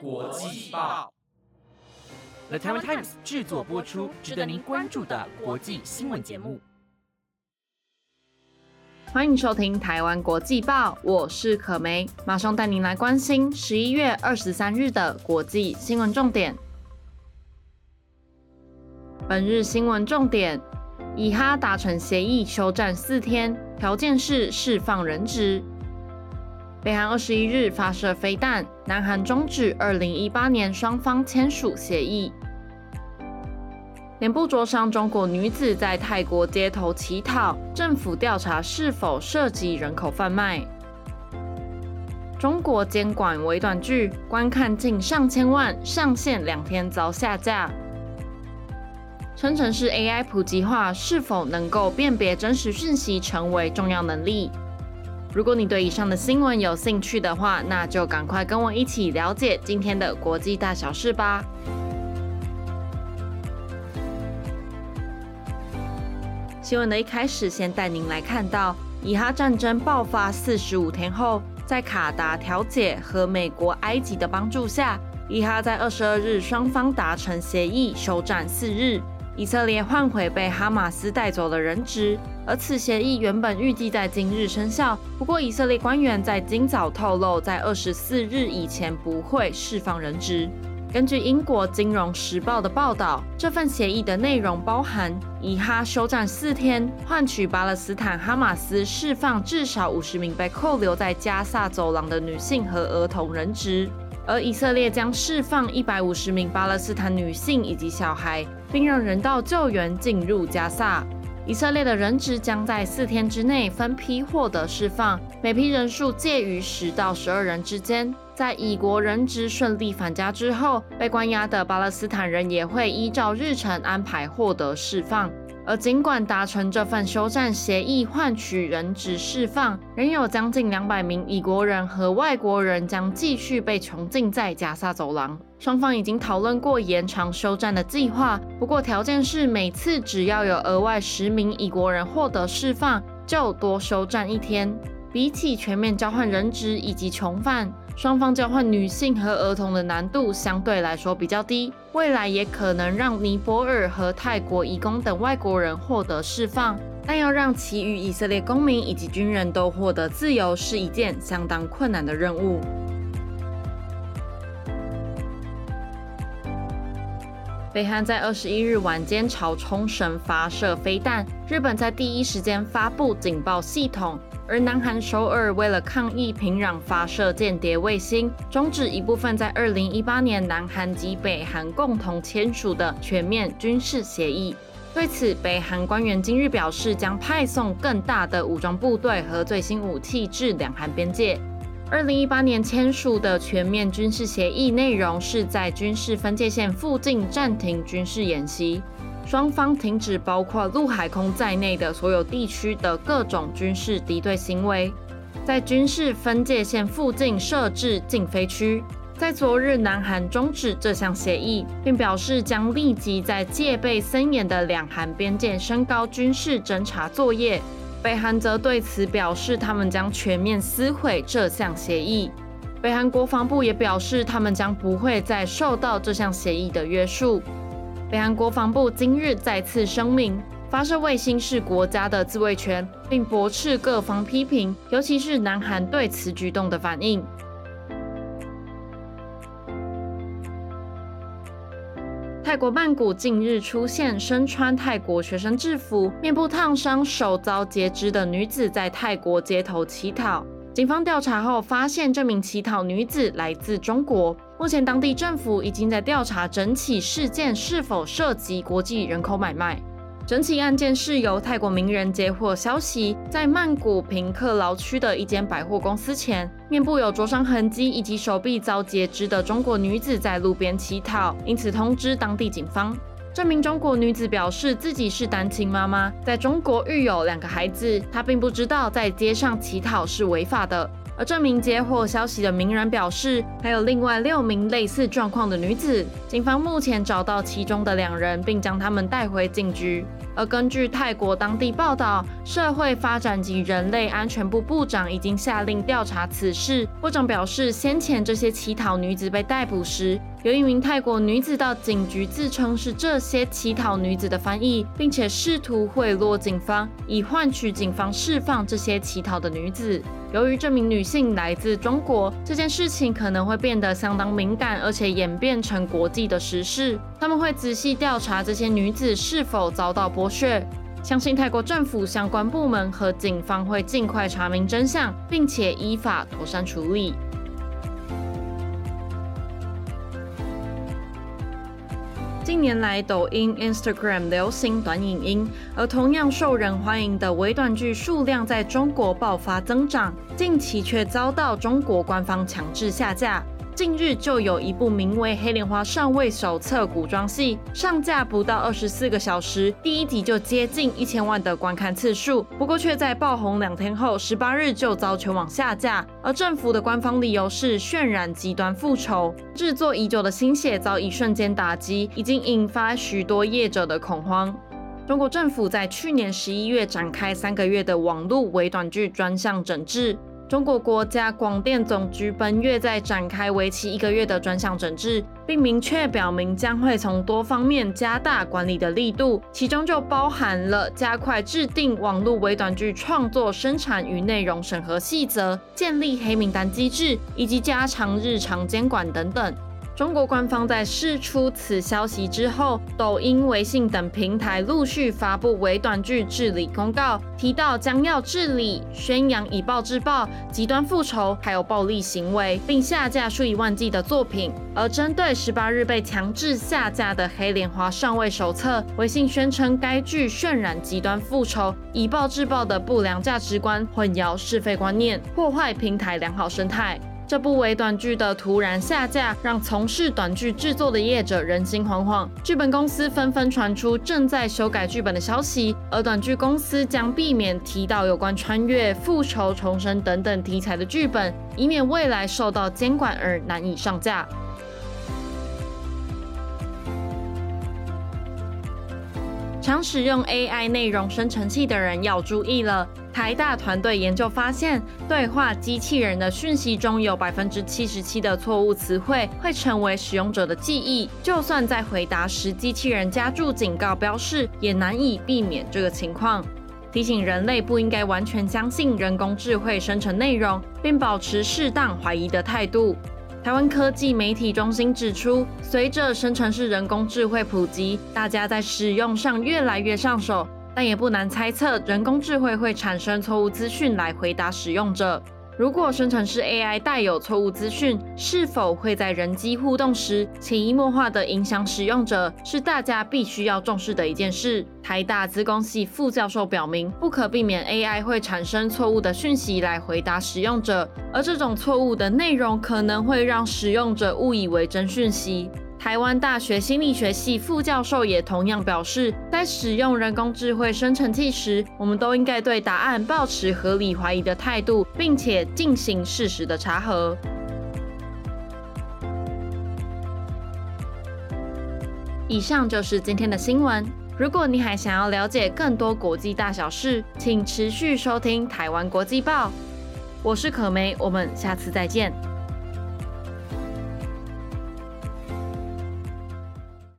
国际报，The Taiwan Times 制作播出，值得您关注的国际新闻节目。欢迎收听台湾国际报，我是可梅，马上带您来关心十一月二十三日的国际新闻重点。本日新闻重点：以哈达成协议休战四天，条件是释放人质。北韩二十一日发射飞弹，南韩终止二零一八年双方签署协议。脸部灼伤中国女子在泰国街头乞讨，政府调查是否涉及人口贩卖。中国监管微短剧观看近上千万，上线两天遭下架。生成式 AI 普及化是否能够辨别真实讯息，成为重要能力。如果你对以上的新闻有兴趣的话，那就赶快跟我一起了解今天的国际大小事吧。新闻的一开始，先带您来看到，以哈战争爆发四十五天后，在卡达调解和美国、埃及的帮助下，以哈在二十二日双方达成协议，休战四日。以色列换回被哈马斯带走的人质，而此协议原本预计在今日生效。不过，以色列官员在今早透露，在二十四日以前不会释放人质。根据英国《金融时报》的报道，这份协议的内容包含以哈休战四天，换取巴勒斯坦哈马斯释放至少五十名被扣留在加萨走廊的女性和儿童人质。而以色列将释放一百五十名巴勒斯坦女性以及小孩，并让人道救援进入加萨。以色列的人质将在四天之内分批获得释放，每批人数介于十到十二人之间。在以国人质顺利返家之后，被关押的巴勒斯坦人也会依照日程安排获得释放。而尽管达成这份休战协议，换取人质释放，仍有将近两百名以国人和外国人将继续被囚禁在加萨走廊。双方已经讨论过延长休战的计划，不过条件是每次只要有额外十名以国人获得释放，就多休战一天。比起全面交换人质以及囚犯。双方交换女性和儿童的难度相对来说比较低，未来也可能让尼泊尔和泰国移工等外国人获得释放，但要让其余以色列公民以及军人都获得自由是一件相当困难的任务。北韩在二十一日晚间朝冲绳发射飞弹，日本在第一时间发布警报系统。而南韩首尔为了抗议平壤发射间谍卫星，终止一部分在二零一八年南韩及北韩共同签署的全面军事协议。对此，北韩官员今日表示，将派送更大的武装部队和最新武器至两韩边界。二零一八年签署的全面军事协议内容是在军事分界线附近暂停军事演习。双方停止包括陆海空在内的所有地区的各种军事敌对行为，在军事分界线附近设置禁飞区。在昨日，南韩终止这项协议，并表示将立即在戒备森严的两韩边界升高军事侦察作业。北韩则对此表示，他们将全面撕毁这项协议。北韩国防部也表示，他们将不会再受到这项协议的约束。北韩国防部今日再次声明，发射卫星是国家的自卫权，并驳斥各方批评，尤其是南韩对此举动的反应。泰国曼谷近日出现身穿泰国学生制服、面部烫伤、手遭截肢的女子在泰国街头乞讨。警方调查后发现，这名乞讨女子来自中国。目前，当地政府已经在调查整起事件是否涉及国际人口买卖。整起案件是由泰国名人接获消息，在曼谷平克劳区的一间百货公司前，面部有灼伤痕迹以及手臂遭截肢的中国女子在路边乞讨，因此通知当地警方。这名中国女子表示自己是单亲妈妈，在中国育有两个孩子，她并不知道在街上乞讨是违法的。而这名接获消息的名人表示，还有另外六名类似状况的女子。警方目前找到其中的两人，并将他们带回警局。而根据泰国当地报道，社会发展及人类安全部部长已经下令调查此事。部长表示，先前这些乞讨女子被逮捕时，有一名泰国女子到警局自称是这些乞讨女子的翻译，并且试图贿赂警方，以换取警方释放这些乞讨的女子。由于这名女性来自中国，这件事情可能会变得相当敏感，而且演变成国际的时事。他们会仔细调查这些女子是否遭到剥削，相信泰国政府相关部门和警方会尽快查明真相，并且依法妥善处理。近年来，抖音、Instagram 流行短影音，而同样受人欢迎的微短剧数量在中国爆发增长，近期却遭到中国官方强制下架。近日就有一部名为《黑莲花上位手册》古装戏上架不到二十四个小时，第一集就接近一千万的观看次数。不过却在爆红两天后，十八日就遭全网下架。而政府的官方理由是渲染极端复仇，制作已久的心血遭一瞬间打击，已经引发许多业者的恐慌。中国政府在去年十一月展开三个月的网络微短剧专项整治。中国国家广电总局本月在展开为期一个月的专项整治，并明确表明将会从多方面加大管理的力度，其中就包含了加快制定网络微短剧创作、生产与内容审核细则、建立黑名单机制以及加强日常监管等等。中国官方在释出此消息之后，抖音、微信等平台陆续发布微短剧治理公告，提到将要治理宣扬以暴制暴、极端复仇还有暴力行为，并下架数以万计的作品。而针对十八日被强制下架的《黑莲花上位手册》，微信宣称该剧渲染极端复仇、以暴制暴的不良价值观，混淆是非观念，破坏平台良好生态。这部微短剧的突然下架，让从事短剧制作的业者人心惶惶。剧本公司纷纷传出正在修改剧本的消息，而短剧公司将避免提到有关穿越、复仇、重生等等题材的剧本，以免未来受到监管而难以上架。常使用 AI 内容生成器的人要注意了。台大团队研究发现，对话机器人的讯息中有百分之七十七的错误词汇会成为使用者的记忆。就算在回答时，机器人加注警告标示，也难以避免这个情况。提醒人类不应该完全相信人工智慧生成内容，并保持适当怀疑的态度。台湾科技媒体中心指出，随着生成式人工智慧普及，大家在使用上越来越上手，但也不难猜测，人工智慧会产生错误资讯来回答使用者。如果生成式 AI 带有错误资讯，是否会在人机互动时潜移默化的影响使用者，是大家必须要重视的一件事。台大资工系副教授表明，不可避免 AI 会产生错误的讯息来回答使用者，而这种错误的内容可能会让使用者误以为真讯息。台湾大学心理学系副教授也同样表示，在使用人工智慧生成器时，我们都应该对答案保持合理怀疑的态度，并且进行事实的查核。以上就是今天的新闻。如果你还想要了解更多国际大小事，请持续收听《台湾国际报》。我是可梅，我们下次再见。